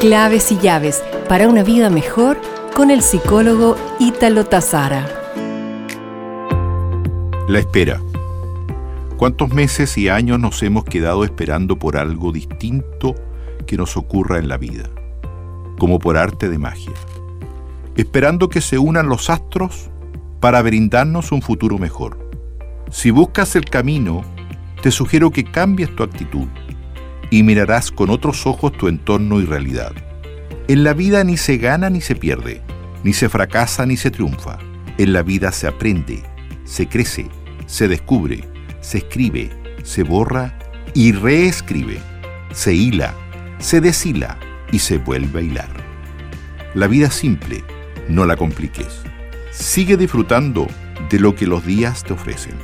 Claves y llaves para una vida mejor con el psicólogo Ítalo Tazara. La espera. ¿Cuántos meses y años nos hemos quedado esperando por algo distinto que nos ocurra en la vida? Como por arte de magia. Esperando que se unan los astros para brindarnos un futuro mejor. Si buscas el camino, te sugiero que cambies tu actitud y mirarás con otros ojos tu entorno y realidad. En la vida ni se gana ni se pierde, ni se fracasa ni se triunfa. En la vida se aprende, se crece, se descubre, se escribe, se borra y reescribe, se hila, se deshila y se vuelve a hilar. La vida simple, no la compliques. Sigue disfrutando de lo que los días te ofrecen.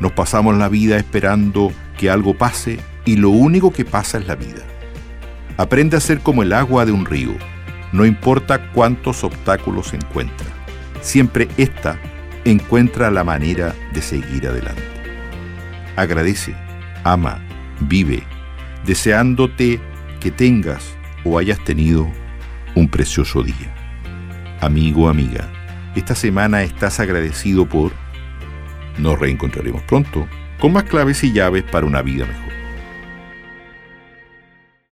Nos pasamos la vida esperando que algo pase y lo único que pasa es la vida. Aprende a ser como el agua de un río, no importa cuántos obstáculos encuentra, siempre ésta encuentra la manera de seguir adelante. Agradece, ama, vive, deseándote que tengas o hayas tenido un precioso día. Amigo, amiga, esta semana estás agradecido por... Nos reencontraremos pronto con más claves y llaves para una vida mejor.